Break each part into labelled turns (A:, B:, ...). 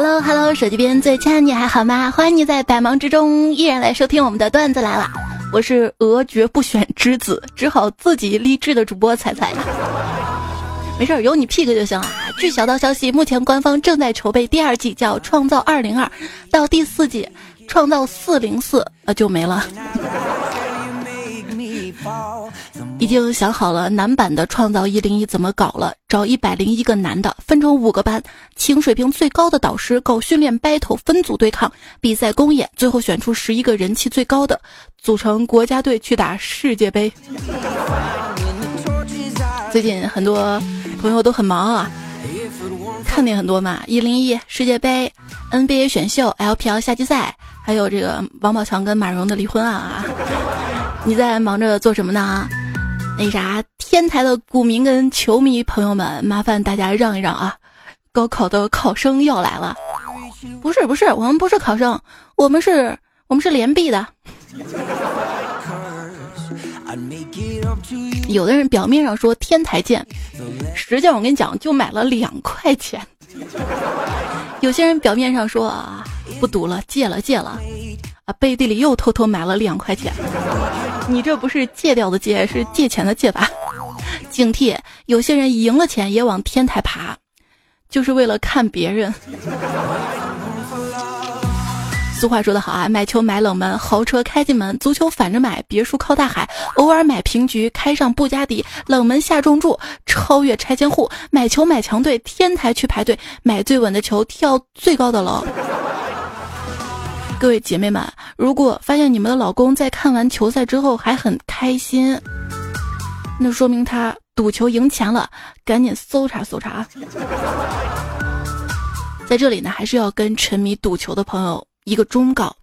A: Hello Hello，手机边最亲爱的你还好吗？欢迎你在百忙之中依然来收听我们的段子来了。我是俄绝不选之子，只好自己励志的主播彩彩。没事，有你 pick 就行了。据小道消息，目前官方正在筹备第二季，叫《创造二零二》，到第四季《创造四零四》呃就没了。已经想好了男版的《创造一零一》怎么搞了，找一百零一个男的，分成五个班，请水平最高的导师搞训练 battle，分组对抗，比赛公演，最后选出十一个人气最高的，组成国家队去打世界杯。最近很多朋友都很忙啊，看点很多嘛，一零一世界杯、NBA 选秀、LPL 夏季赛，还有这个王宝强跟马蓉的离婚案啊。你在忙着做什么呢？那啥，天台的股民跟球迷朋友们，麻烦大家让一让啊！高考的考生要来了。不是不是，我们不是考生，我们是，我们是连币的。有的人表面上说天台见，实际上我跟你讲，就买了两块钱。有些人表面上说啊，不赌了，戒了戒了。啊，背地里又偷偷买了两块钱，你这不是借掉的借，是借钱的借吧？警惕，有些人赢了钱也往天台爬，就是为了看别人。俗话说得好啊，买球买冷门，豪车开进门，足球反着买，别墅靠大海，偶尔买平局，开上布加迪，冷门下重注，超越拆迁户，买球买强队，天台去排队，买最稳的球，跳最高的楼。各位姐妹们，如果发现你们的老公在看完球赛之后还很开心，那说明他赌球赢钱了，赶紧搜查搜查。在这里呢，还是要跟沉迷赌球的朋友一个忠告：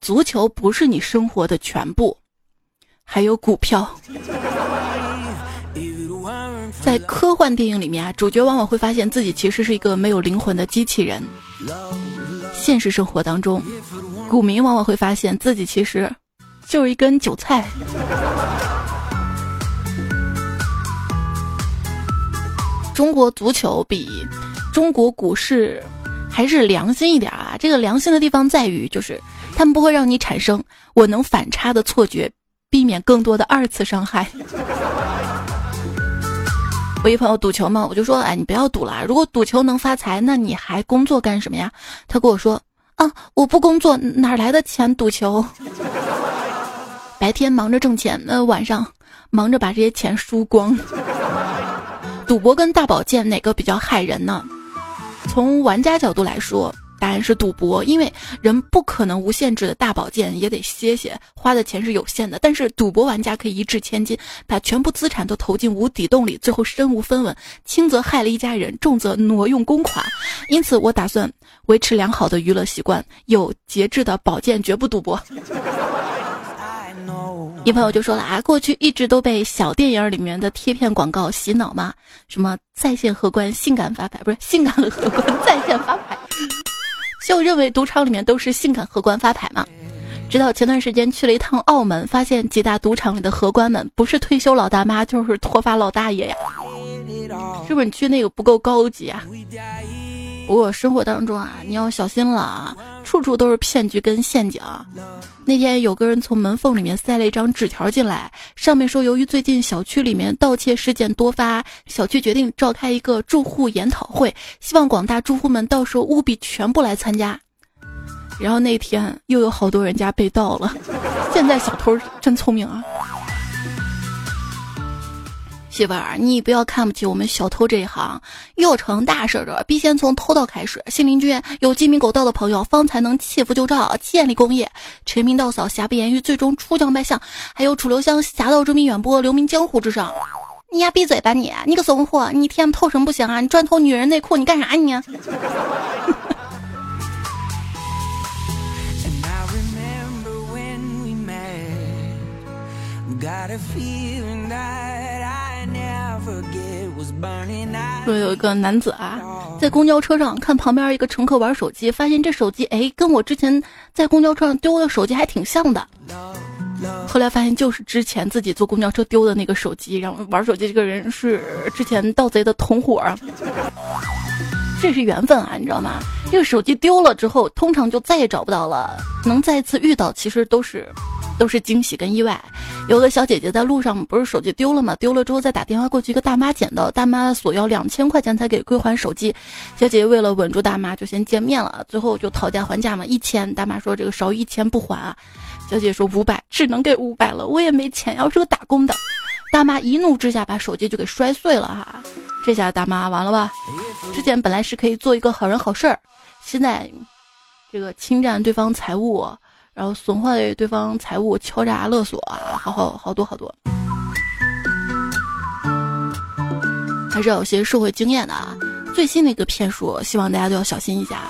A: 足球不是你生活的全部，还有股票。在科幻电影里面啊，主角往往会发现自己其实是一个没有灵魂的机器人。现实生活当中，股民往往会发现自己其实就是一根韭菜。中国足球比中国股市还是良心一点啊！这个良心的地方在于，就是他们不会让你产生我能反差的错觉，避免更多的二次伤害。我一朋友赌球嘛，我就说，哎，你不要赌了。如果赌球能发财，那你还工作干什么呀？他跟我说，啊，我不工作哪来的钱赌球？白天忙着挣钱，那晚上忙着把这些钱输光。赌博跟大保健哪个比较害人呢？从玩家角度来说。答案是赌博，因为人不可能无限制的大保健，也得歇歇，花的钱是有限的。但是赌博玩家可以一掷千金，把全部资产都投进无底洞里，最后身无分文，轻则害了一家人，重则挪用公款。因此，我打算维持良好的娱乐习惯，有节制的保健，绝不赌博。一朋友就说了啊，过去一直都被小电影里面的贴片广告洗脑嘛，什么在线荷官性感发牌，不是性感荷官在线发牌。就认为赌场里面都是性感荷官发牌嘛，直到前段时间去了一趟澳门，发现几大赌场里的荷官们不是退休老大妈，就是脱发老大爷呀，是不是你去那个不够高级啊？不过生活当中啊，你要小心了啊，处处都是骗局跟陷阱。那天有个人从门缝里面塞了一张纸条进来，上面说由于最近小区里面盗窃事件多发，小区决定召开一个住户研讨会，希望广大住户们到时候务必全部来参加。然后那天又有好多人家被盗了，现在小偷真聪明啊。媳妇儿，你不要看不起我们小偷这一行，要成大事的必先从偷盗开始。新邻居有鸡鸣狗盗的朋友，方才能切符就赵，建立功业。陈明道嫂瑕不掩瑜，最终出将拜相。还有楚留香侠盗之名远播，留名江湖之上。你丫闭嘴吧你！你个怂货！你 TM 偷什么不行啊？你专偷女人内裤，你干啥你？说有一个男子啊，在公交车上看旁边一个乘客玩手机，发现这手机哎，跟我之前在公交车上丢的手机还挺像的。后来发现就是之前自己坐公交车丢的那个手机，然后玩手机这个人是之前盗贼的同伙。这是缘分啊，你知道吗？这个手机丢了之后，通常就再也找不到了。能再次遇到，其实都是都是惊喜跟意外。有个小姐姐在路上不是手机丢了吗？丢了之后再打电话过去，一个大妈捡到，大妈索要两千块钱才给归还手机。小姐姐为了稳住大妈，就先见面了，最后就讨价还价嘛，一千。大妈说这个少一千不还啊。小姐姐说五百，只能给五百了，我也没钱，要是个打工的。大妈一怒之下把手机就给摔碎了哈。这下大妈完了吧？之前本来是可以做一个好人好事儿，现在这个侵占对方财物，然后损坏对方财物，敲诈勒索啊，好好好多好多，还是要有些社会经验的啊。最新的一个骗术，希望大家都要小心一下。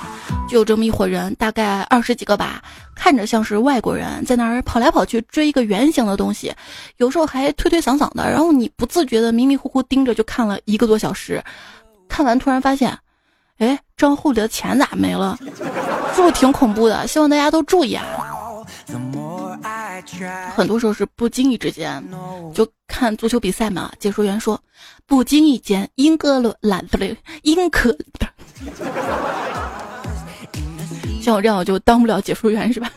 A: 就有这么一伙人，大概二十几个吧，看着像是外国人，在那儿跑来跑去追一个圆形的东西，有时候还推推搡搡的。然后你不自觉的迷迷糊糊盯着，就看了一个多小时。看完突然发现，哎，账户里的钱咋没了？是不是挺恐怖的？希望大家都注意啊。很多时候是不经意之间，就看足球比赛嘛。解说员说，不经意间，英格兰不对，英格，像我这样我就当不了解说员是吧？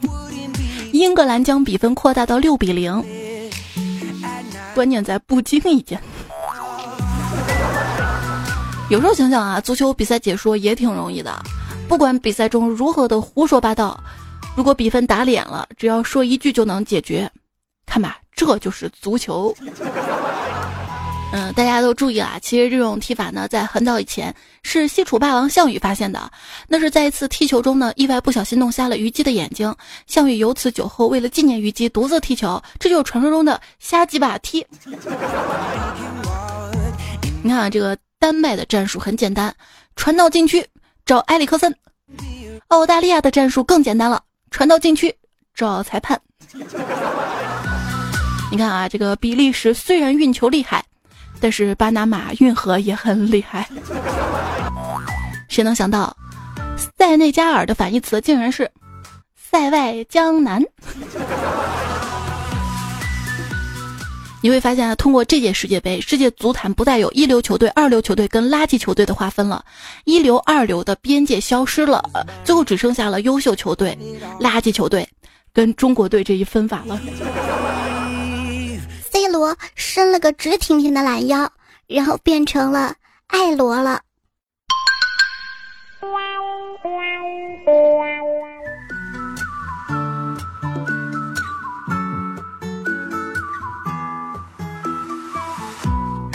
A: 英格兰将比分扩大到六比零，关键在不经意间。有时候想想啊，足球比赛解说也挺容易的，不管比赛中如何的胡说八道。如果比分打脸了，只要说一句就能解决。看吧，这就是足球。嗯，大家都注意啊，其实这种踢法呢，在很早以前是西楚霸王项羽发现的。那是在一次踢球中呢，意外不小心弄瞎了虞姬的眼睛。项羽由此酒后，为了纪念虞姬，独自踢球。这就是传说中的瞎鸡巴踢。你看啊，这个丹麦的战术很简单，传到禁区找埃里克森。澳大利亚的战术更简单了。传到禁区找裁判。你看啊，这个比利时虽然运球厉害，但是巴拿马运河也很厉害。谁能想到，塞内加尔的反义词竟然是塞外江南？你会发现啊，通过这届世界杯，世界足坛不再有一流球队、二流球队跟垃圾球队的划分了，一流、二流的边界消失了，最后只剩下了优秀球队、垃圾球队跟中国队这一分法了。
B: C 罗伸了个直挺挺的懒腰，然后变成了爱罗了。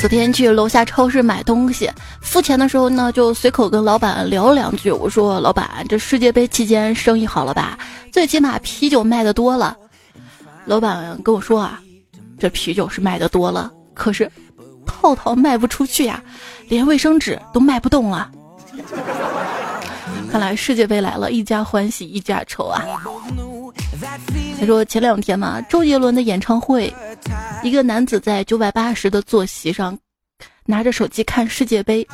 A: 昨天去楼下超市买东西，付钱的时候呢，就随口跟老板聊了两句。我说：“老板，这世界杯期间生意好了吧？最起码啤酒卖的多了。”老板跟我说：“啊，这啤酒是卖的多了，可是套套卖不出去呀，连卫生纸都卖不动了。”看来世界杯来了，一家欢喜一家愁啊。他说前两天嘛，周杰伦的演唱会，一个男子在九百八十的坐席上，拿着手机看世界杯。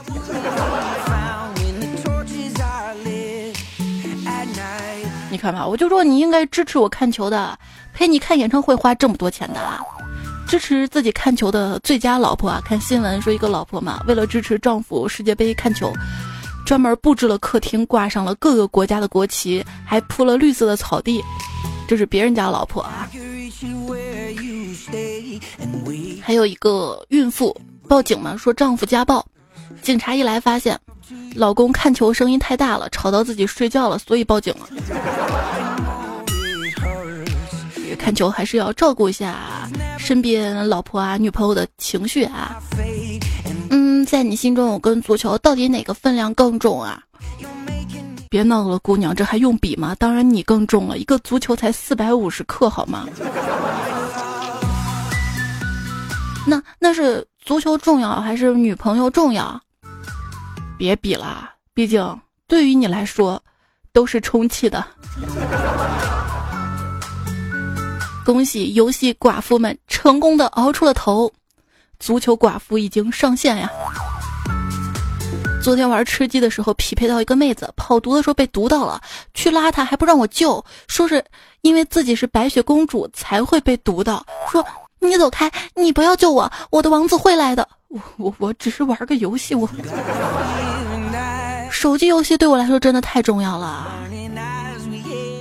A: 你看吧，我就说你应该支持我看球的，陪你看演唱会花这么多钱的，支持自己看球的最佳老婆啊！看新闻说一个老婆嘛，为了支持丈夫世界杯看球，专门布置了客厅，挂上了各个国家的国旗，还铺了绿色的草地。这是别人家老婆啊！还有一个孕妇报警嘛，说丈夫家暴，警察一来发现，老公看球声音太大了，吵到自己睡觉了，所以报警了。看球还是要照顾一下身边老婆啊、女朋友的情绪啊。嗯，在你心中，我跟足球到底哪个分量更重啊？别闹了，姑娘，这还用比吗？当然你更重了，一个足球才四百五十克，好吗？那那是足球重要还是女朋友重要？别比了，毕竟对于你来说都是充气的。恭喜游戏寡妇们成功的熬出了头，足球寡妇已经上线呀！昨天玩吃鸡的时候，匹配到一个妹子，跑毒的时候被毒到了，去拉她还不让我救，说是因为自己是白雪公主才会被毒到，说你走开，你不要救我，我的王子会来的，我我我只是玩个游戏，我手机游戏对我来说真的太重要了。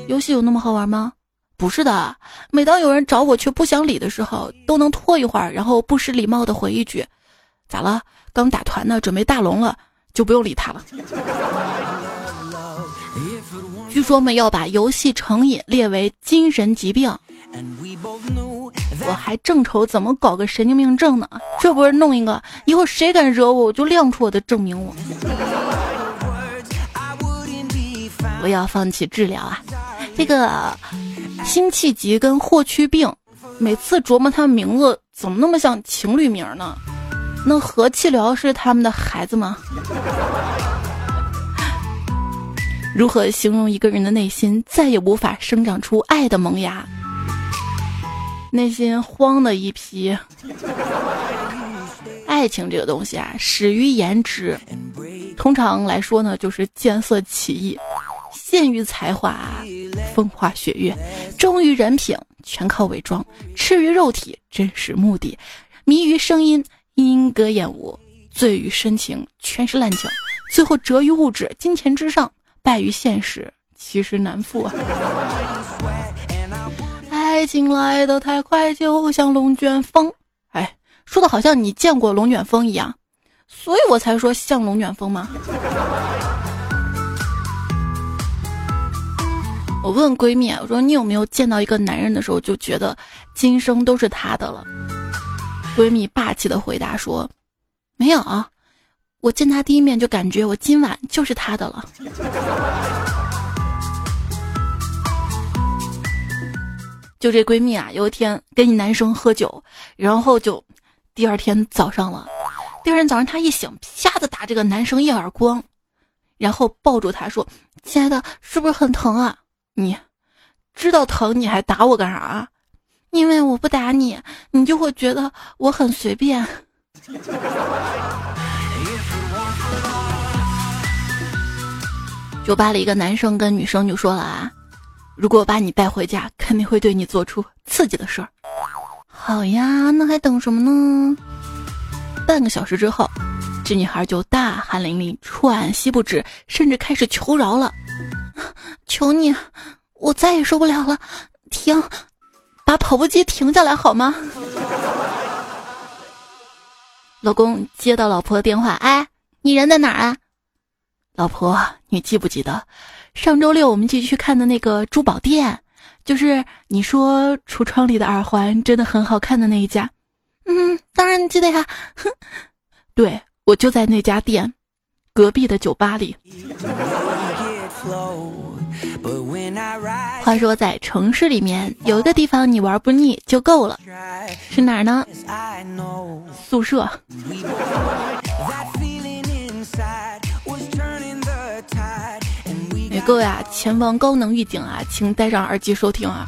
A: 游戏有那么好玩吗？不是的。每当有人找我却不想理的时候，都能拖一会儿，然后不失礼貌的回一句：“咋了？刚打团呢，准备大龙了，就不用理他了。”据说们要把游戏成瘾列为精神疾病。我还正愁怎么搞个神经病症呢，这不是弄一个，以后谁敢惹我，我就亮出我的证明我。不要放弃治疗啊！这个辛弃疾跟霍去病，每次琢磨他们名字怎么那么像情侣名呢？那何气疗是他们的孩子吗？如何形容一个人的内心再也无法生长出爱的萌芽？内心慌的一批。爱情这个东西啊，始于颜值，通常来说呢，就是见色起意；陷于才华，风花雪月；忠于人品，全靠伪装；痴于肉体，真实目的；迷于声音，莺歌燕舞；醉于深情，全是滥情；最后折于物质，金钱之上，败于现实，其实难复啊。爱情来得太快，就像龙卷风。哎，说的好像你见过龙卷风一样，所以我才说像龙卷风吗？我问闺蜜，我说你有没有见到一个男人的时候就觉得今生都是他的了？闺蜜霸气的回答说：“没有，我见他第一面就感觉我今晚就是他的了。”就这闺蜜啊，有一天跟一男生喝酒，然后就第二天早上了。第二天早上她一醒，啪的打这个男生一耳光，然后抱住他说：“亲爱的，是不是很疼啊？你知道疼你还打我干啥？因为我不打你，你就会觉得我很随便。”酒吧里一个男生跟女生就说了啊。如果把你带回家，肯定会对你做出刺激的事儿。好呀，那还等什么呢？半个小时之后，这女孩就大汗淋漓、喘息不止，甚至开始求饶了：“ 求你，我再也受不了了，停，把跑步机停下来好吗？”老公接到老婆的电话：“哎，你人在哪儿啊？”老婆，你记不记得？上周六我们一起去看的那个珠宝店，就是你说橱窗里的耳环真的很好看的那一家。嗯，当然记得呀。哼，对我就在那家店隔壁的酒吧里。话说在城市里面有一个地方你玩不腻就够了，是哪儿呢？宿舍。各位啊，前方高能预警啊，请戴上耳机收听啊！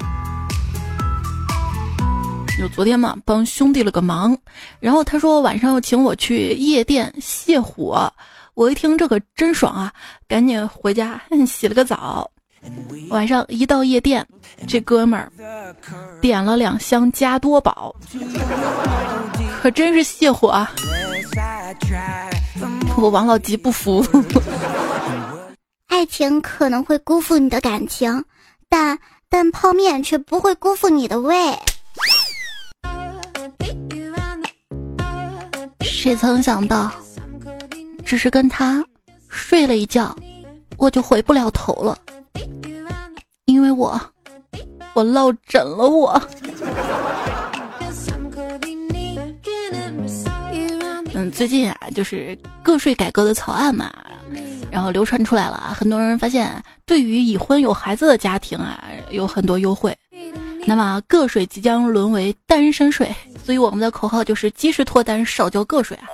A: 有昨天嘛，帮兄弟了个忙，然后他说晚上要请我去夜店泻火，我一听这个真爽啊，赶紧回家洗了个澡。晚上一到夜店，这哥们儿点了两箱加多宝，可真是泻火啊！我王老吉不服。
B: 爱情可能会辜负你的感情，但但泡面却不会辜负你的胃。
A: 谁曾想到，只是跟他睡了一觉，我就回不了头了，因为我我落枕了我。嗯，最近啊，就是个税改革的草案嘛。然后流传出来了啊，很多人发现，对于已婚有孩子的家庭啊，有很多优惠。那么个税即将沦为单身税，所以我们的口号就是及时脱单，少交个税啊！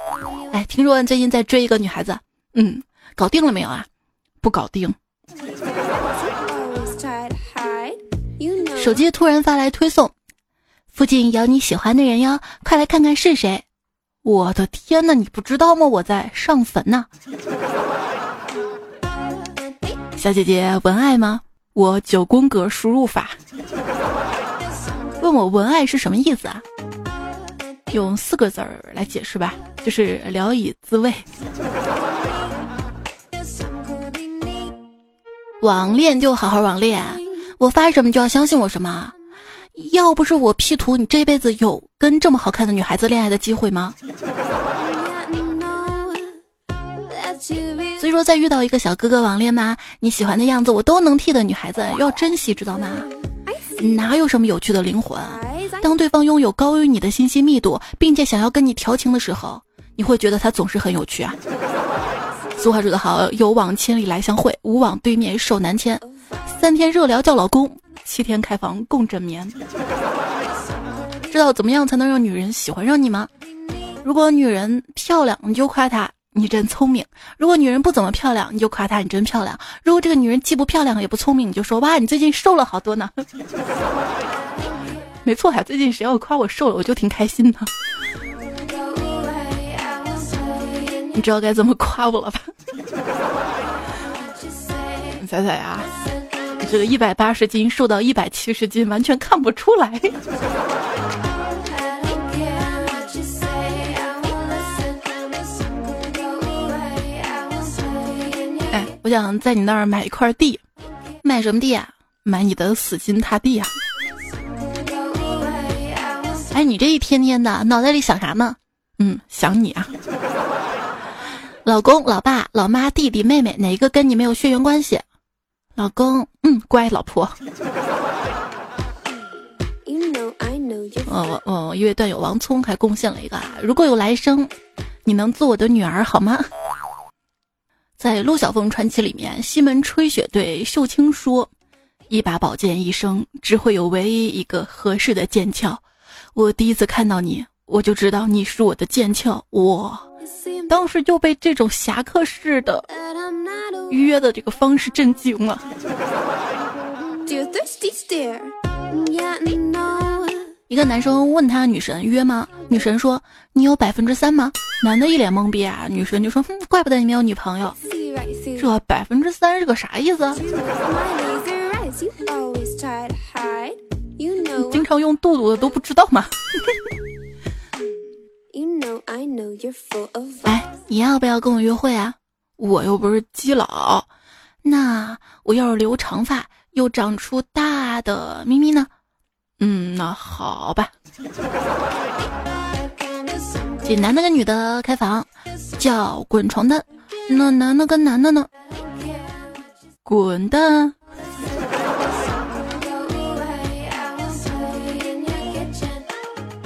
A: 哎，听说最近在追一个女孩子，嗯，搞定了没有啊？不搞定。手机突然发来推送，附近有你喜欢的人哟，快来看看是谁！我的天呐，你不知道吗？我在上坟呢。小姐姐文爱吗？我九宫格输入法。问我文爱是什么意思啊？用四个字儿来解释吧，就是聊以自慰。网恋就好好网恋，我发什么就要相信我什么。要不是我 P 图，你这辈子有跟这么好看的女孩子恋爱的机会吗？所以说，在遇到一个小哥哥网恋吗？你喜欢的样子我都能替的女孩子，要珍惜，知道吗？哪有什么有趣的灵魂？当对方拥有高于你的信息密度，并且想要跟你调情的时候，你会觉得他总是很有趣啊。俗话说得好，有网千里来相会，无网对面手难牵。三天热聊叫老公。七天开房共枕眠，知道怎么样才能让女人喜欢上你吗？如果女人漂亮，你就夸她你真聪明；如果女人不怎么漂亮，你就夸她你真漂亮；如果这个女人既不漂亮也不聪明，你就说哇你最近瘦了好多呢。没错呀，最近谁要夸我瘦了，我就挺开心的。你知道该怎么夸我了吧？彩彩呀。这个一百八十斤瘦到一百七十斤，完全看不出来。哎，我想在你那儿买一块地，买什么地啊？买你的死心塌地啊！哎，你这一天天的，脑袋里想啥呢？嗯，想你啊。老公、老爸、老妈、弟弟、妹妹，哪个跟你没有血缘关系？老公，嗯，乖，老婆。哦哦，一位段友王聪还贡献了一个：如果有来生，你能做我的女儿好吗？在陆小凤传奇里面，西门吹雪对秀清说：“一把宝剑一生，只会有唯一一个合适的剑鞘。我第一次看到你，我就知道你是我的剑鞘。我当时就被这种侠客式的。”约的这个方式震惊了。一个男生问他女神约吗？女神说你有百分之三吗？男的一脸懵逼啊。女神就说哼，怪不得你没有女朋友。这百分之三是个啥意思？经常用肚肚的都不知道吗？哎，你要不要跟我约会啊？我又不是基佬，那我要是留长发又长出大的咪咪呢？嗯，那好吧。这男的跟女的开房叫滚床单，那男的跟男的呢？滚蛋！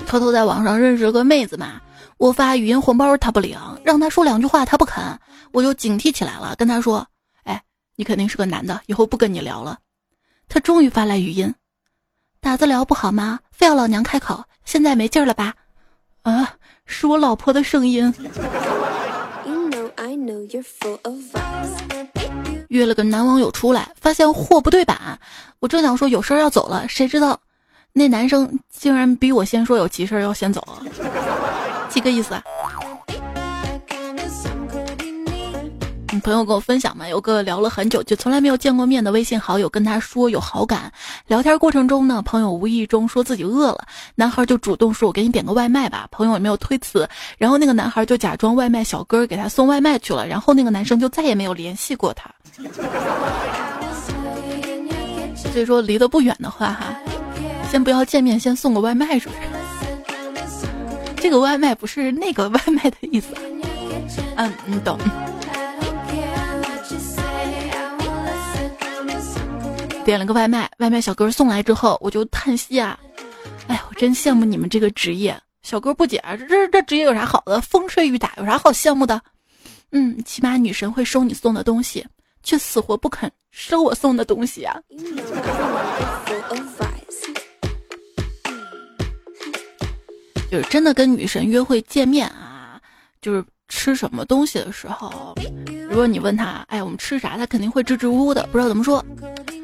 A: 偷偷在网上认识个妹子嘛。我发语音红包他不领，让他说两句话他不肯，我就警惕起来了，跟他说：“哎，你肯定是个男的，以后不跟你聊了。”他终于发来语音：“打字聊不好吗？非要老娘开口，现在没劲了吧？”啊，是我老婆的声音。约了个男网友出来，发现货不对版，我正想说有事要走了，谁知道那男生竟然比我先说有急事要先走。几个意思啊？朋友跟我分享嘛，有个聊了很久就从来没有见过面的微信好友跟他说有好感。聊天过程中呢，朋友无意中说自己饿了，男孩就主动说：“我给你点个外卖吧。”朋友也没有推辞，然后那个男孩就假装外卖小哥给他送外卖去了，然后那个男生就再也没有联系过他。所以说离得不远的话哈，先不要见面，先送个外卖是不是？这个外卖不是那个外卖的意思，嗯，你懂。点了个外卖，外卖小哥送来之后，我就叹息啊，哎，我真羡慕你们这个职业。小哥不解，这这职业有啥好的？风吹雨打有啥好羡慕的？嗯，起码女神会收你送的东西，却死活不肯收我送的东西啊。就是真的跟女神约会见面啊，就是吃什么东西的时候，如果你问他，哎，我们吃啥？他肯定会支支吾吾的，不知道怎么说。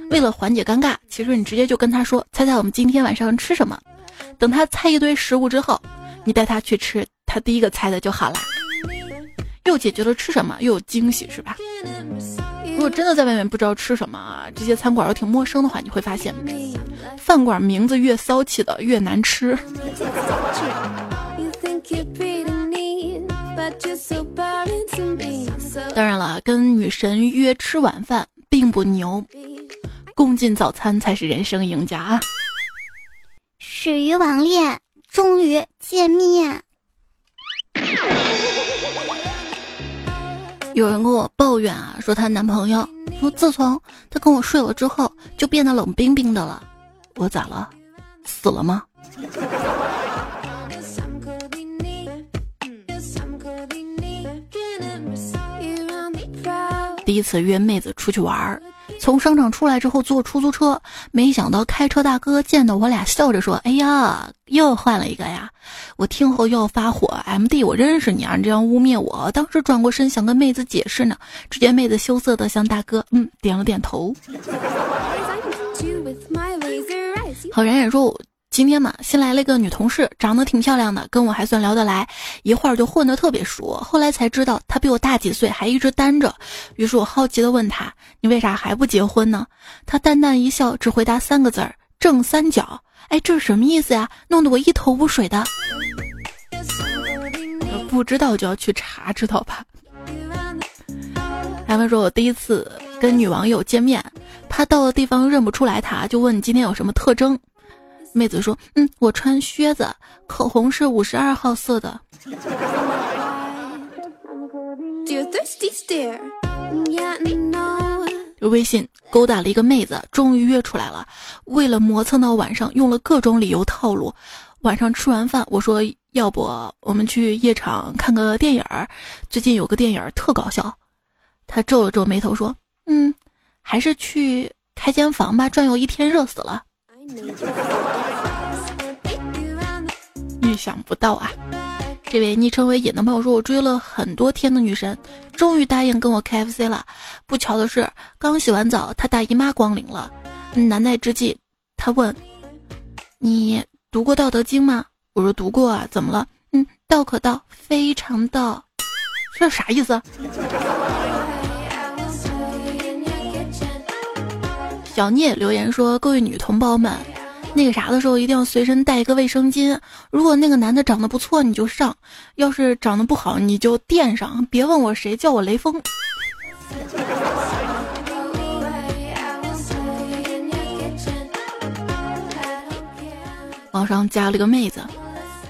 A: 为了缓解尴尬，其实你直接就跟他说，猜猜我们今天晚上吃什么？等他猜一堆食物之后，你带他去吃他第一个猜的就好啦，又解决了吃什么，又有惊喜，是吧？如果真的在外面不知道吃什么啊，这些餐馆又挺陌生的话，你会发现，饭馆名字越骚气的越难吃。当然了，跟女神约吃晚饭，并不牛，共进早餐才是人生赢家啊。
B: 始于网恋，终于见面。
A: 有人跟我抱怨啊，说她男朋友说自从他跟我睡了之后，就变得冷冰冰的了。我咋了？死了吗？第一次约妹子出去玩儿，从商场出来之后坐出租车，没想到开车大哥见到我俩笑着说：“哎呀，又换了一个呀！”我听后又要发火，M D，我认识你啊！你这样污蔑我，当时转过身想跟妹子解释呢，只见妹子羞涩的向大哥嗯点了点头。好，冉冉说。今天嘛，新来了一个女同事，长得挺漂亮的，跟我还算聊得来，一会儿就混得特别熟。后来才知道她比我大几岁，还一直单着。于是我好奇地问她：“你为啥还不结婚呢？”她淡淡一笑，只回答三个字儿：“正三角。”哎，这是什么意思呀？弄得我一头雾水的。不知道就要去查，知道吧？他们说我第一次跟女网友见面，怕到了地方认不出来她，就问你今天有什么特征。妹子说：“嗯，我穿靴子，口红是五十二号色的。”微信勾搭了一个妹子，终于约出来了。为了磨蹭到晚上，用了各种理由套路。晚上吃完饭，我说：“要不我们去夜场看个电影儿？最近有个电影儿特搞笑。”他皱了皱眉头说：“嗯，还是去开间房吧，转悠一天热死了。”意想不到啊！这位昵称为“野”的朋友说：“我追了很多天的女神，终于答应跟我 KFC 了。不巧的是，刚洗完澡，她大姨妈光临了。难耐之际，她问：‘你读过《道德经》吗？’我说：‘读过啊，怎么了？’嗯，道可道，非常道，这啥意思？”小聂留言说：“各位女同胞们，那个啥的时候一定要随身带一个卫生巾。如果那个男的长得不错，你就上；要是长得不好，你就垫上。别问我谁，叫我雷锋。”网上加了个妹子，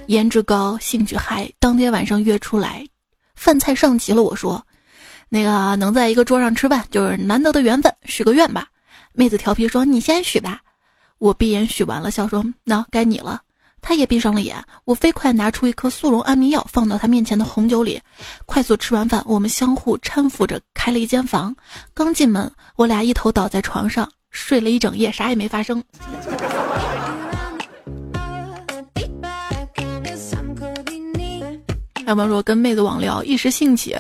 A: 颜值高，兴趣嗨。当天晚上约出来，饭菜上齐了。我说：“那个能在一个桌上吃饭，就是难得的缘分，许个愿吧。”妹子调皮说：“你先许吧。”我闭眼许完了，笑说：“那该你了。”他也闭上了眼。我飞快拿出一颗速溶安眠药，放到他面前的红酒里。快速吃完饭，我们相互搀扶着开了一间房。刚进门，我俩一头倒在床上睡了一整夜，啥也没发生。要不然说跟妹子网聊，一时兴起。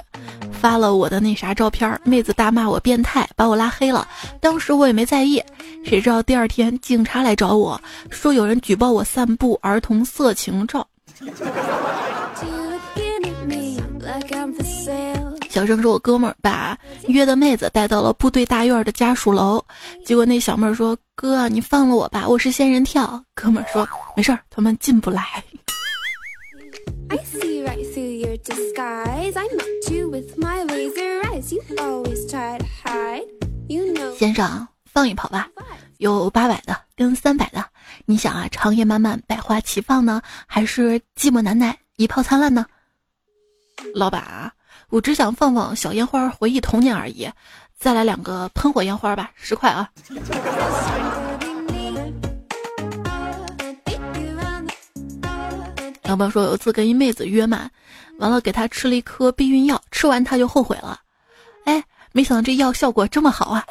A: 发了我的那啥照片，妹子大骂我变态，把我拉黑了。当时我也没在意，谁知道第二天警察来找我说有人举报我散布儿童色情照。小声说，我哥们儿把约的妹子带到了部队大院的家属楼，结果那小妹儿说：“哥，你放了我吧，我是仙人跳。”哥们儿说：“没事儿，他们进不来。”先生，放一炮吧，有八百的跟三百的，你想啊，长夜漫漫，百花齐放呢，还是寂寞难耐，一炮灿烂呢？老板，我只想放放小烟花，回忆童年而已。再来两个喷火烟花吧，十块啊。小朋友说，有一次跟一妹子约嘛，完了给她吃了一颗避孕药，吃完她就后悔了。哎，没想到这药效果这么好啊！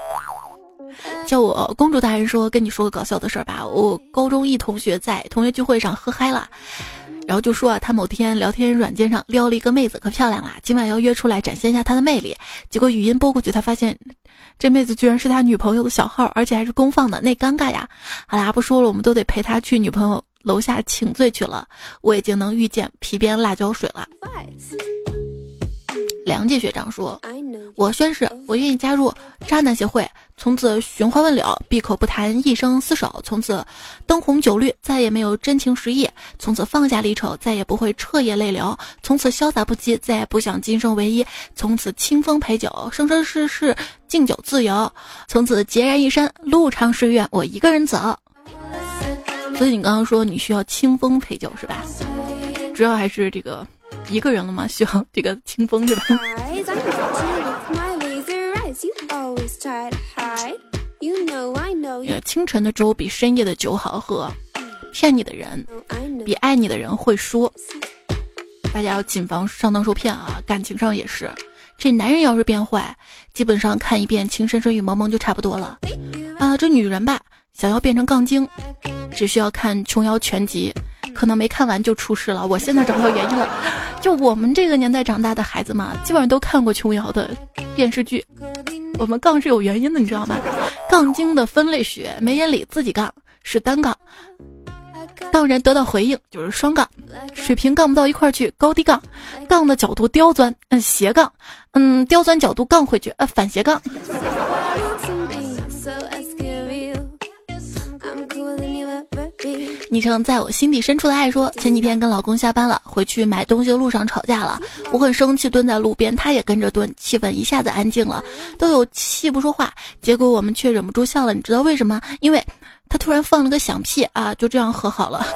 A: 叫我公主大人说，跟你说个搞笑的事儿吧。我高中一同学在同学聚会上喝嗨了，然后就说啊，他某天聊天软件上撩了一个妹子，可漂亮了，今晚要约出来展现一下她的魅力。结果语音拨过去，他发现这妹子居然是他女朋友的小号，而且还是公放的，那尴尬呀！好啦，不说了，我们都得陪他去女朋友。楼下请罪去了，我已经能遇见皮鞭辣椒水了。梁界学长说：“我宣誓，我愿意加入渣男协会，从此寻花问柳，闭口不谈一生厮守，从此灯红酒绿，再也没有真情实意，从此放下离愁，再也不会彻夜泪流，从此潇洒不羁，再也不想今生唯一，从此清风陪酒，生生世世敬酒自由，从此孑然一身，路长诗远，我一个人走。”所以你刚刚说你需要清风陪酒是吧？主要还是这个。一个人了吗？需要这个清风是吧？清晨的粥比深夜的酒好喝。骗你的人比爱你的人会说。大家要谨防上当受骗啊！感情上也是，这男人要是变坏，基本上看一遍《情深深雨蒙蒙就差不多了。啊，这女人吧，想要变成杠精，只需要看琼瑶全集。可能没看完就出事了。我现在找到原因了，就我们这个年代长大的孩子嘛，基本上都看过琼瑶的电视剧。我们杠是有原因的，你知道吗？杠精的分类学，没眼里自己杠是单杠，杠人得到回应就是双杠，水平杠不到一块去高低杠，杠的角度刁钻，嗯斜杠，嗯刁钻角度杠回去，呃反斜杠。昵称在我心底深处的爱说，前几天跟老公下班了，回去买东西的路上吵架了，我很生气，蹲在路边，他也跟着蹲，气氛一下子安静了，都有气不说话，结果我们却忍不住笑了，你知道为什么？因为他突然放了个响屁啊，就这样和好了。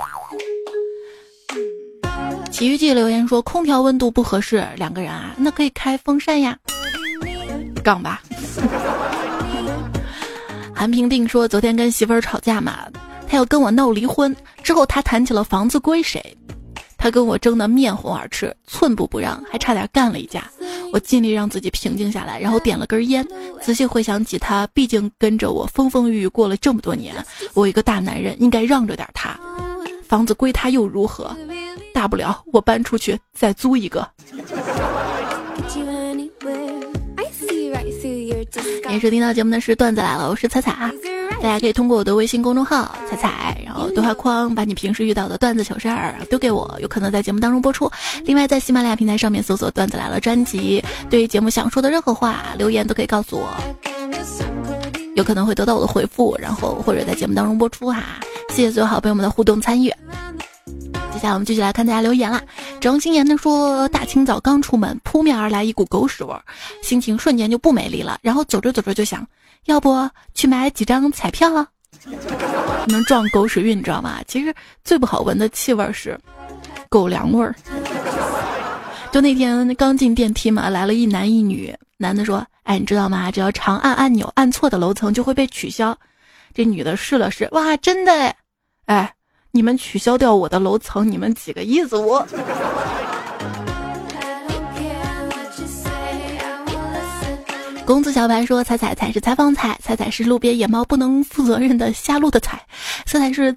A: 奇遇记留言说，空调温度不合适，两个人啊，那可以开风扇呀，杠吧。韩平定说，昨天跟媳妇儿吵架嘛。他要跟我闹离婚，之后他谈起了房子归谁，他跟我争得面红耳赤，寸步不让，还差点干了一架。我尽力让自己平静下来，然后点了根烟，仔细回想起他毕竟跟着我风风雨雨过了这么多年，我一个大男人应该让着点他。房子归他又如何？大不了我搬出去再租一个。也是听到节目的是段子来了，我是彩彩啊。大家可以通过我的微信公众号“彩彩”，然后对话框把你平时遇到的段子糗事儿丢给我，有可能在节目当中播出。另外，在喜马拉雅平台上面搜索“段子来了”专辑，对于节目想说的任何话留言都可以告诉我，有可能会得到我的回复，然后或者在节目当中播出哈。谢谢所有好朋友们的互动参与。接下来我们继续来看大家留言啦。张心言的说：“大清早刚出门，扑面而来一股狗屎味儿，心情瞬间就不美丽了。然后走着走着就想。”要不去买几张彩票啊？能撞狗屎运，你知道吗？其实最不好闻的气味是狗粮味儿。就那天刚进电梯嘛，来了一男一女。男的说：“哎，你知道吗？只要长按按钮，按错的楼层就会被取消。”这女的试了试，哇，真的！哎，你们取消掉我的楼层，你们几个意思？我。公子小白说：“彩彩彩是采访彩，彩彩是路边野猫不能负责任的瞎录的彩，彩彩是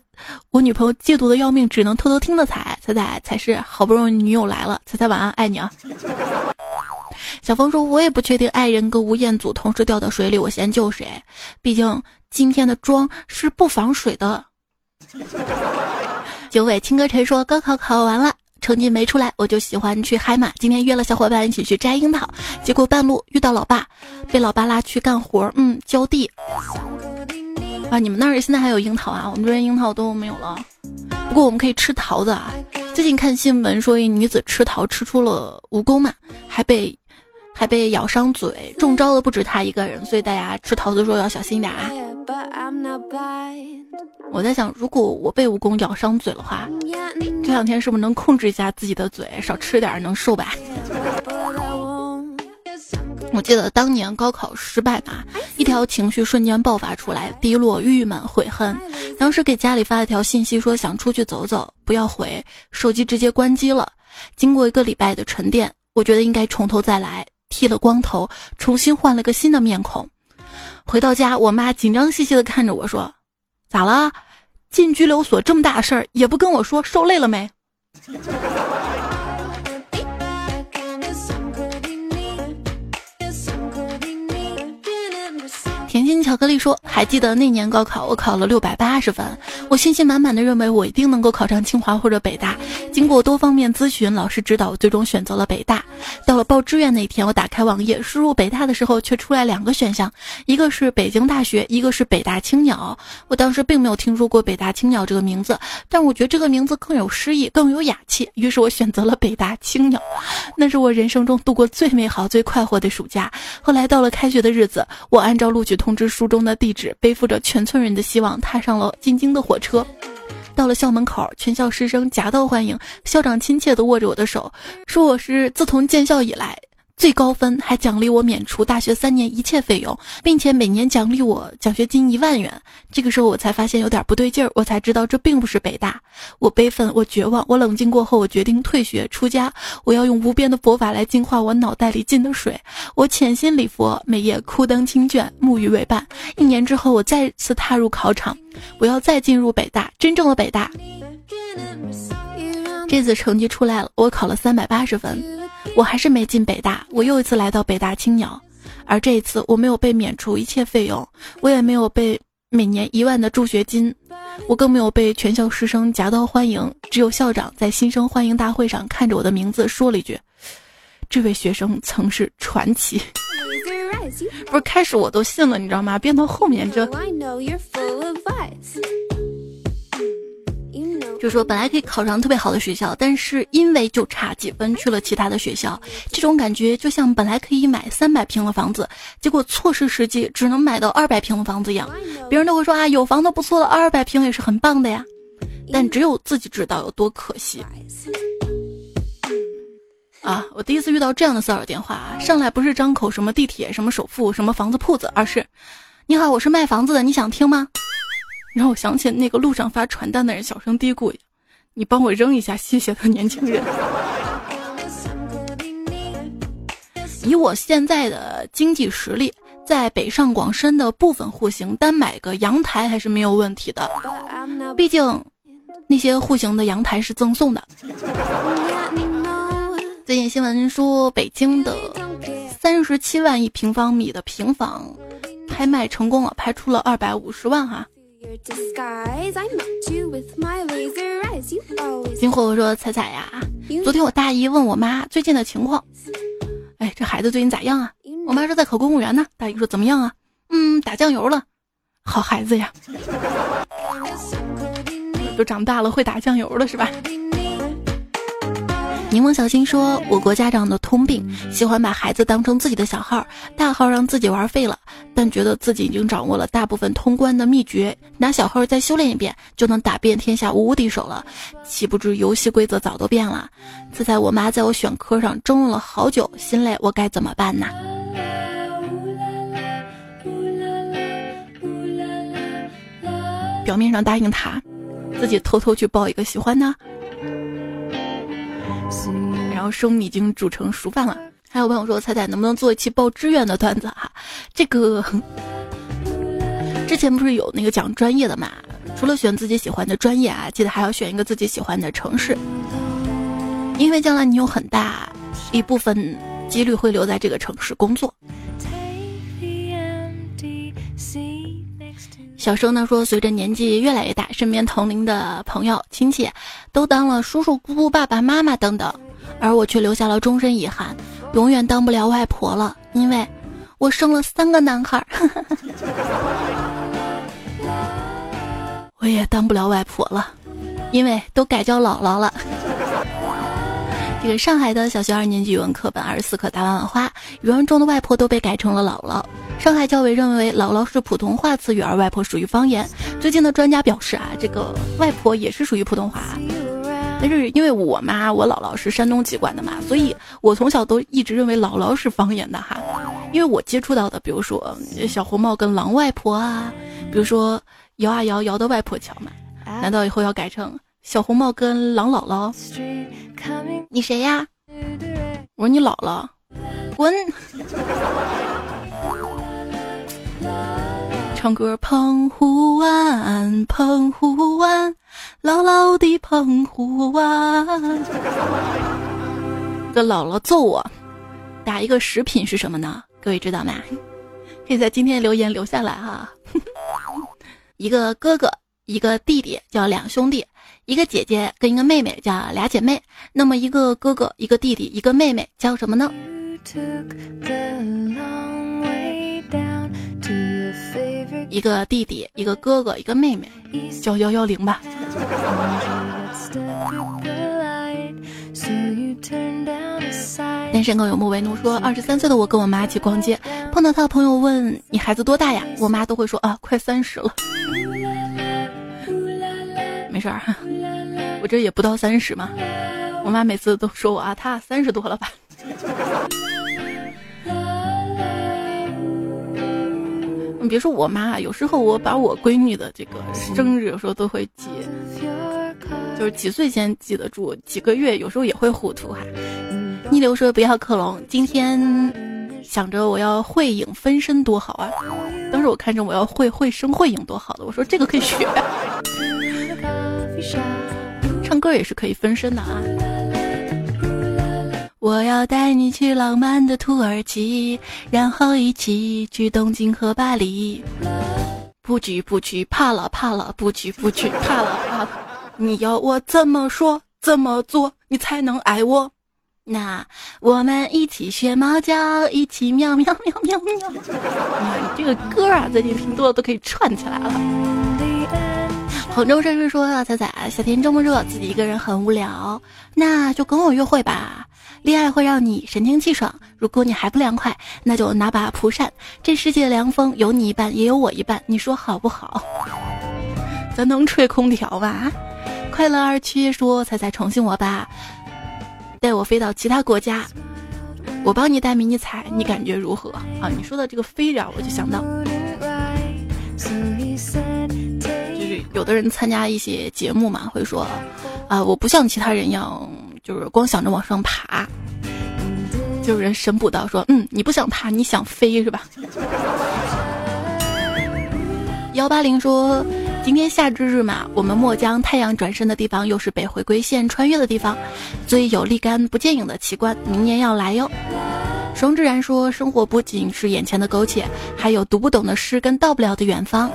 A: 我女朋友嫉妒的要命，只能偷偷听的彩，彩彩才是好不容易女友来了，彩彩晚安，爱你啊。”小峰说：“我也不确定爱人跟吴彦祖同时掉到水里，我先救谁？毕竟今天的妆是不防水的。”九尾青歌陈说：“高考考完了。”成绩没出来，我就喜欢去嗨马。今天约了小伙伴一起去摘樱桃，结果半路遇到老爸，被老爸拉去干活，嗯，浇地。啊，你们那儿现在还有樱桃啊？我们这边樱桃都没有了。不过我们可以吃桃子啊。最近看新闻说，一女子吃桃吃出了蜈蚣嘛，还被还被咬伤嘴，中招的不止他一个人，所以大家吃桃子的时候要小心点啊。我在想，如果我被蜈蚣咬伤嘴的话，这两天是不是能控制一下自己的嘴，少吃点能瘦吧？我记得当年高考失败嘛，一条情绪瞬间爆发出来，低落、郁闷、悔恨。当时给家里发了条信息，说想出去走走，不要回，手机直接关机了。经过一个礼拜的沉淀，我觉得应该从头再来，剃了光头，重新换了个新的面孔。回到家，我妈紧张兮兮的看着我说：“咋了？进拘留所这么大事儿也不跟我说，受累了没？”心巧克力说：“还记得那年高考，我考了六百八十分，我信心满满的认为我一定能够考上清华或者北大。经过多方面咨询、老师指导，最终选择了北大。到了报志愿那天，我打开网页输入北大的时候，却出来两个选项，一个是北京大学，一个是北大青鸟。我当时并没有听说过北大青鸟这个名字，但我觉得这个名字更有诗意，更有雅气，于是我选择了北大青鸟。那是我人生中度过最美好、最快活的暑假。后来到了开学的日子，我按照录取通知书中的地址，背负着全村人的希望，踏上了进京的火车。到了校门口，全校师生夹道欢迎，校长亲切地握着我的手，说我是自从建校以来。最高分还奖励我免除大学三年一切费用，并且每年奖励我奖学金一万元。这个时候我才发现有点不对劲儿，我才知道这并不是北大。我悲愤，我绝望，我冷静过后，我决定退学出家。我要用无边的佛法来净化我脑袋里进的水。我潜心礼佛，每夜枯灯清卷，沐浴为伴。一年之后，我再次踏入考场，我要再进入北大，真正的北大。这次成绩出来了，我考了三百八十分。我还是没进北大，我又一次来到北大青鸟，而这一次我没有被免除一切费用，我也没有被每年一万的助学金，我更没有被全校师生夹道欢迎，只有校长在新生欢迎大会上看着我的名字说了一句：“这位学生曾是传奇。”不是开始我都信了，你知道吗？变到后面这。就说本来可以考上特别好的学校，但是因为就差几分去了其他的学校，这种感觉就像本来可以买三百平的房子，结果错失时机，只能买到二百平的房子一样。别人都会说啊，有房子不错了，二百平也是很棒的呀，但只有自己知道有多可惜。啊，我第一次遇到这样的骚扰电话，上来不是张口什么地铁、什么首付、什么房子铺子，而是，你好，我是卖房子的，你想听吗？让我想起那个路上发传单的人小声嘀咕：“你帮我扔一下，谢谢。”的年轻人。以我现在的经济实力，在北上广深的部分户型单买个阳台还是没有问题的。毕竟，那些户型的阳台是赠送的。最近新闻说，北京的三十七万一平方米的平房拍卖成功了，拍出了二百五十万哈。金火说：“彩彩呀，昨天我大姨问我妈最近的情况，哎，这孩子最近咋样啊？我妈说在考公务员呢。大姨说怎么样啊？嗯，打酱油了，好孩子呀，都长大了会打酱油了是吧？”柠檬小新说：“我国家长的通病，喜欢把孩子当成自己的小号，大号让自己玩废了，但觉得自己已经掌握了大部分通关的秘诀，拿小号再修炼一遍，就能打遍天下无敌手了。岂不知游戏规则早都变了。自在我妈在我选科上争论了好久，心累，我该怎么办呢？表面上答应他，自己偷偷去报一个喜欢的。”然后生米已经煮成熟饭了。还有朋友说：“彩彩能不能做一期报志愿的段子哈？”这个之前不是有那个讲专业的嘛？除了选自己喜欢的专业啊，记得还要选一个自己喜欢的城市，因为将来你有很大一部分几率会留在这个城市工作。小生呢说，随着年纪越来越大，身边同龄的朋友亲戚都当了叔叔姑姑、爸爸妈妈等等，而我却留下了终身遗憾，永远当不了外婆了，因为我生了三个男孩。我也当不了外婆了，因为都改叫姥姥了。这个上海的小学二年级语文课本二十四课大碗碗花，语文中的外婆都被改成了姥姥。上海教委认为姥姥是普通话词语，而外婆属于方言。最近的专家表示啊，这个外婆也是属于普通话。但是因为我妈我姥姥是山东籍贯的嘛，所以我从小都一直认为姥姥是方言的哈。因为我接触到的，比如说小红帽跟狼外婆啊，比如说摇啊摇摇的外婆桥嘛，难道以后要改成？小红帽跟狼姥姥，你谁呀？我说你姥姥，滚！唱歌，澎湖湾，澎湖湾，姥姥的澎湖湾。一个姥姥揍我，打一个食品是什么呢？各位知道吗？可以在今天留言留下来哈。一个哥哥，一个弟弟，叫两兄弟；一个姐姐跟一个妹妹，叫俩姐妹。那么一个哥哥，一个弟弟，一个妹妹，叫什么呢？一个弟弟，一个哥哥，一个妹妹，叫幺幺零吧。单身狗有木为奴说，二十三岁的我跟我妈一起逛街，碰到他的朋友问你孩子多大呀？我妈都会说啊，快三十了。没事儿，我这也不到三十嘛。我妈每次都说我啊，她三十多了吧。你别说我妈，有时候我把我闺女的这个生日，有时候都会记，就是几岁先记得住，几个月有时候也会糊涂哈。逆流说不要克隆，今天想着我要会影分身多好啊，当时我看着我要会会生会影多好的，我说这个可以学，唱歌也是可以分身的啊。我要带你去浪漫的土耳其，然后一起去东京和巴黎。不举不举，怕了怕了，不举不举，怕了怕了。你要我怎么说怎么做，你才能爱我？那我们一起学猫叫，一起喵喵喵喵喵。你这个歌啊，最近听多了都可以串起来了。杭州绅士说：“彩彩，夏天这么热，自己一个人很无聊，那就跟我约会吧。”恋爱会让你神清气爽，如果你还不凉快，那就拿把蒲扇。这世界的凉风有你一半，也有我一半，你说好不好？咱能吹空调吧？快乐二七说：“彩彩宠幸我吧，带我飞到其他国家，我帮你带迷你彩，你感觉如何？”啊，你说的这个飞着，我就想到，有的人参加一些节目嘛，会说，啊，我不像其他人一样。就是光想着往上爬，就有人神补刀说：“嗯，你不想爬，你想飞是吧？”幺八零说：“今天夏至日嘛，我们墨江太阳转身的地方，又是北回归线穿越的地方，所以有立竿不见影的奇观，明年要来哟。”双志然说：“生活不仅是眼前的苟且，还有读不懂的诗跟到不了的远方。”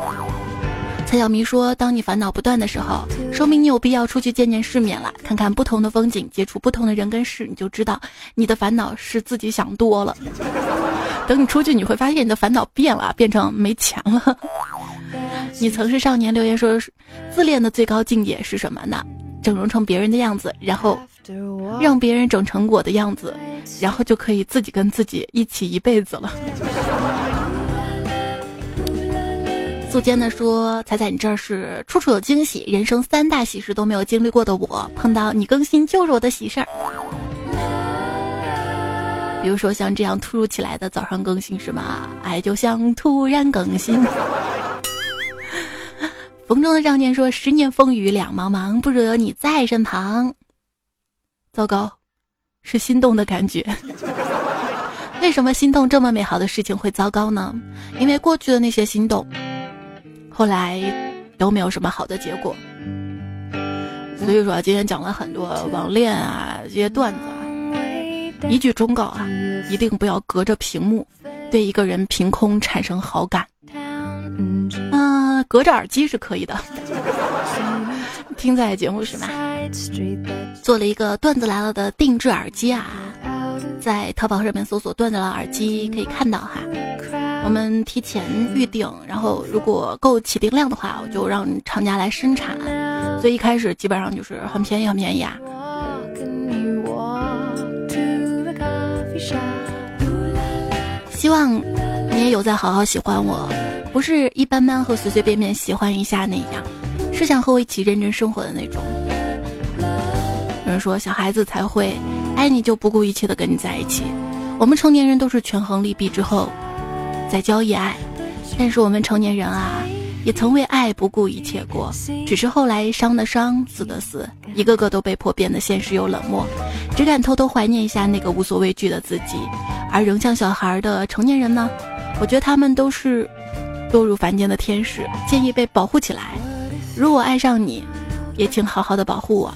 A: 蔡小明说：“当你烦恼不断的时候，说明你有必要出去见见世面了，看看不同的风景，接触不同的人跟事，你就知道你的烦恼是自己想多了。等你出去，你会发现你的烦恼变了，变成没钱了。你曾是少年，留言说，自恋的最高境界是什么呢？整容成别人的样子，然后让别人整成我的样子，然后就可以自己跟自己一起一辈子了。”素坚的说：“彩彩，你这是处处有惊喜，人生三大喜事都没有经历过的我，碰到你更新就是我的喜事儿。比如说像这样突如其来的早上更新是吗？爱就像突然更新。风中的少年说：十年风雨两茫茫，不如有你在身旁。糟糕，是心动的感觉。为什么心动这么美好的事情会糟糕呢？因为过去的那些心动。”后来都没有什么好的结果，所以说今天讲了很多网恋啊这些段子啊，一句忠告啊，一定不要隔着屏幕对一个人凭空产生好感。嗯，隔着耳机是可以的，听在节目是吗？做了一个段子来了的定制耳机啊，在淘宝上面搜索段子来了耳机可以看到哈。我们提前预定，然后如果够起订量的话，我就让厂家来生产。所以一开始基本上就是很便宜，很便宜啊。希望你也有在好好喜欢我，不是一般般和随随便便喜欢一下那样，是想和我一起认真生活的那种。有人说小孩子才会爱你就不顾一切的跟你在一起，我们成年人都是权衡利弊之后。在交易爱，但是我们成年人啊，也曾为爱不顾一切过，只是后来伤的伤，死的死，一个个都被迫变得现实又冷漠，只敢偷偷怀念一下那个无所畏惧的自己。而仍像小孩的成年人呢，我觉得他们都是堕入凡间的天使，建议被保护起来。如果爱上你，也请好好的保护我。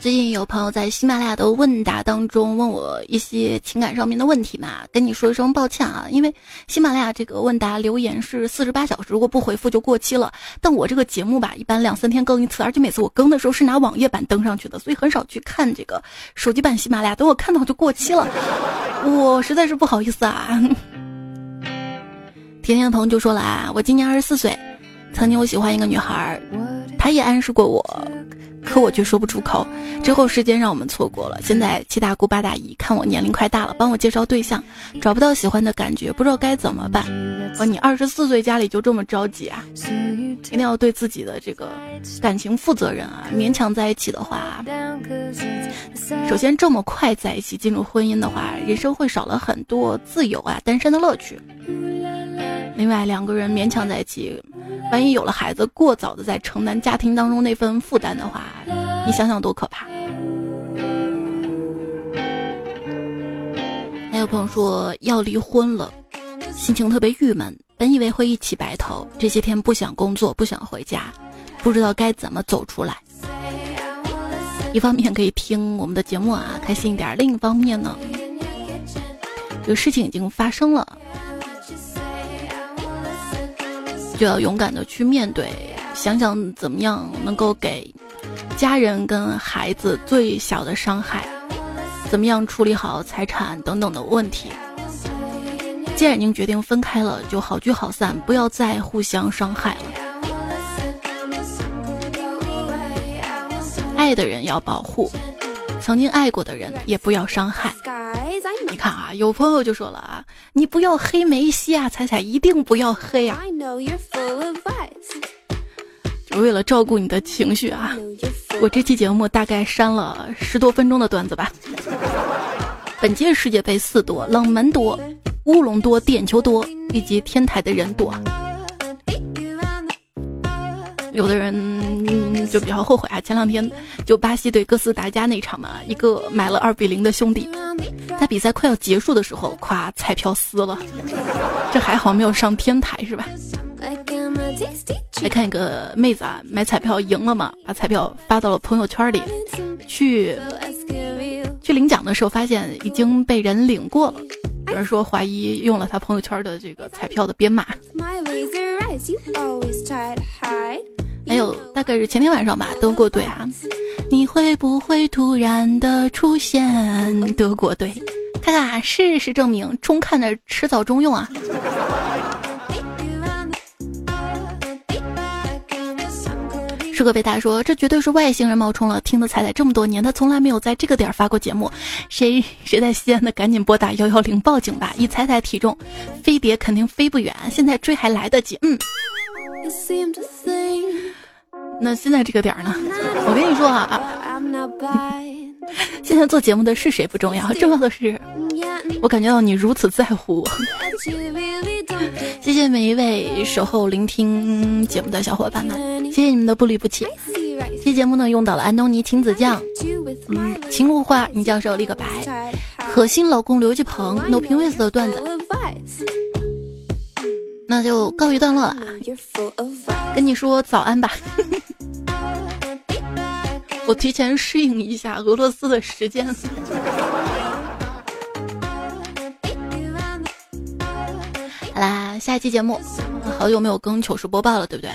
A: 最近有朋友在喜马拉雅的问答当中问我一些情感上面的问题嘛，跟你说一声抱歉啊，因为喜马拉雅这个问答留言是四十八小时，如果不回复就过期了。但我这个节目吧，一般两三天更一次，而且每次我更的时候是拿网页版登上去的，所以很少去看这个手机版喜马拉雅。等我看到就过期了，我实在是不好意思啊。甜甜的朋友就说了啊，我今年二十四岁，曾经我喜欢一个女孩，他也暗示过我。可我却说不出口，之后时间让我们错过了。现在七大姑八大姨看我年龄快大了，帮我介绍对象，找不到喜欢的感觉，不知道该怎么办。哦，你二十四岁家里就这么着急啊？一定要对自己的这个感情负责任啊！勉强在一起的话，首先这么快在一起进入婚姻的话，人生会少了很多自由啊、单身的乐趣。另外，两个人勉强在一起，万一有了孩子，过早的在承担家庭当中那份负担的话，你想想多可怕。还有朋友说要离婚了，心情特别郁闷。本以为会一起白头，这些天不想工作，不想回家，不知道该怎么走出来。一方面可以听我们的节目啊，开心一点；另一方面呢，这个事情已经发生了。就要勇敢的去面对，想想怎么样能够给家人跟孩子最小的伤害，怎么样处理好财产等等的问题。既然已经决定分开了，就好聚好散，不要再互相伤害了。爱的人要保护，曾经爱过的人也不要伤害。你看啊，有朋友就说了啊，你不要黑梅西啊，彩彩一定不要黑啊。就为了照顾你的情绪啊，我这期节目大概删了十多分钟的段子吧。本届世界杯四多，冷门多，乌龙多，点球多，以及天台的人多。有的人就比较后悔啊，前两天就巴西对哥斯达加那场嘛，一个买了二比零的兄弟，在比赛快要结束的时候，夸彩票撕了，这还好没有上天台是吧？来看一个妹子啊，买彩票赢了嘛，把彩票发到了朋友圈里，去去领奖的时候发现已经被人领过了，有人说怀疑用了他朋友圈的这个彩票的编码。还有大概是前天晚上吧，德国队啊，你会不会突然的出现？德国队，看看事实证明，中看的迟早中用啊。舒克贝塔说：“这绝对是外星人冒充了，听的彩彩这么多年，他从来没有在这个点发过节目。谁谁在西安的，赶紧拨打幺幺零报警吧！以彩彩体重，飞碟肯定飞不远，现在追还来得及。”嗯。那现在这个点儿呢？我跟你说啊，现在做节目的是谁不重要，重要的是我感觉到你如此在乎我。谢谢每一位守候聆听节目的小伙伴们，谢谢你们的不离不弃。这节目呢用到了安东尼亲子酱，嗯，秦如花女教授立个白，可心老公刘继鹏，No 评位子的段子。那就告一段落了，跟你说早安吧。我提前适应一下俄罗斯的时间。好啦，下一期节目，好久没有更糗事播报了，对不对？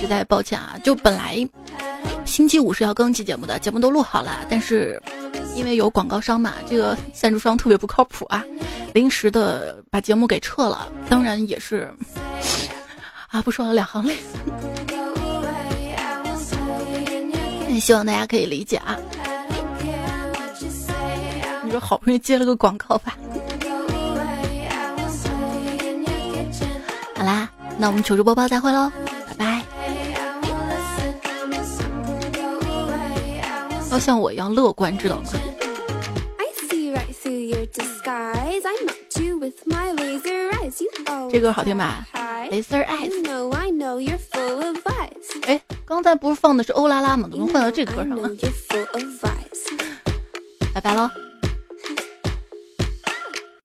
A: 实在抱歉啊，就本来星期五是要更期节目的，节目都录好了，但是因为有广告商嘛，这个赞助商特别不靠谱啊。临时的把节目给撤了，当然也是啊，不说了，两行泪。希望大家可以理解啊。你说好不容易接了个广告吧。好啦，那我们糗事播报再会喽，要像我一样乐观，知道吗？这歌好听吧？Laser Eyes。哎，刚才不是放的是欧拉拉吗？怎么换到这歌上了？拜拜喽。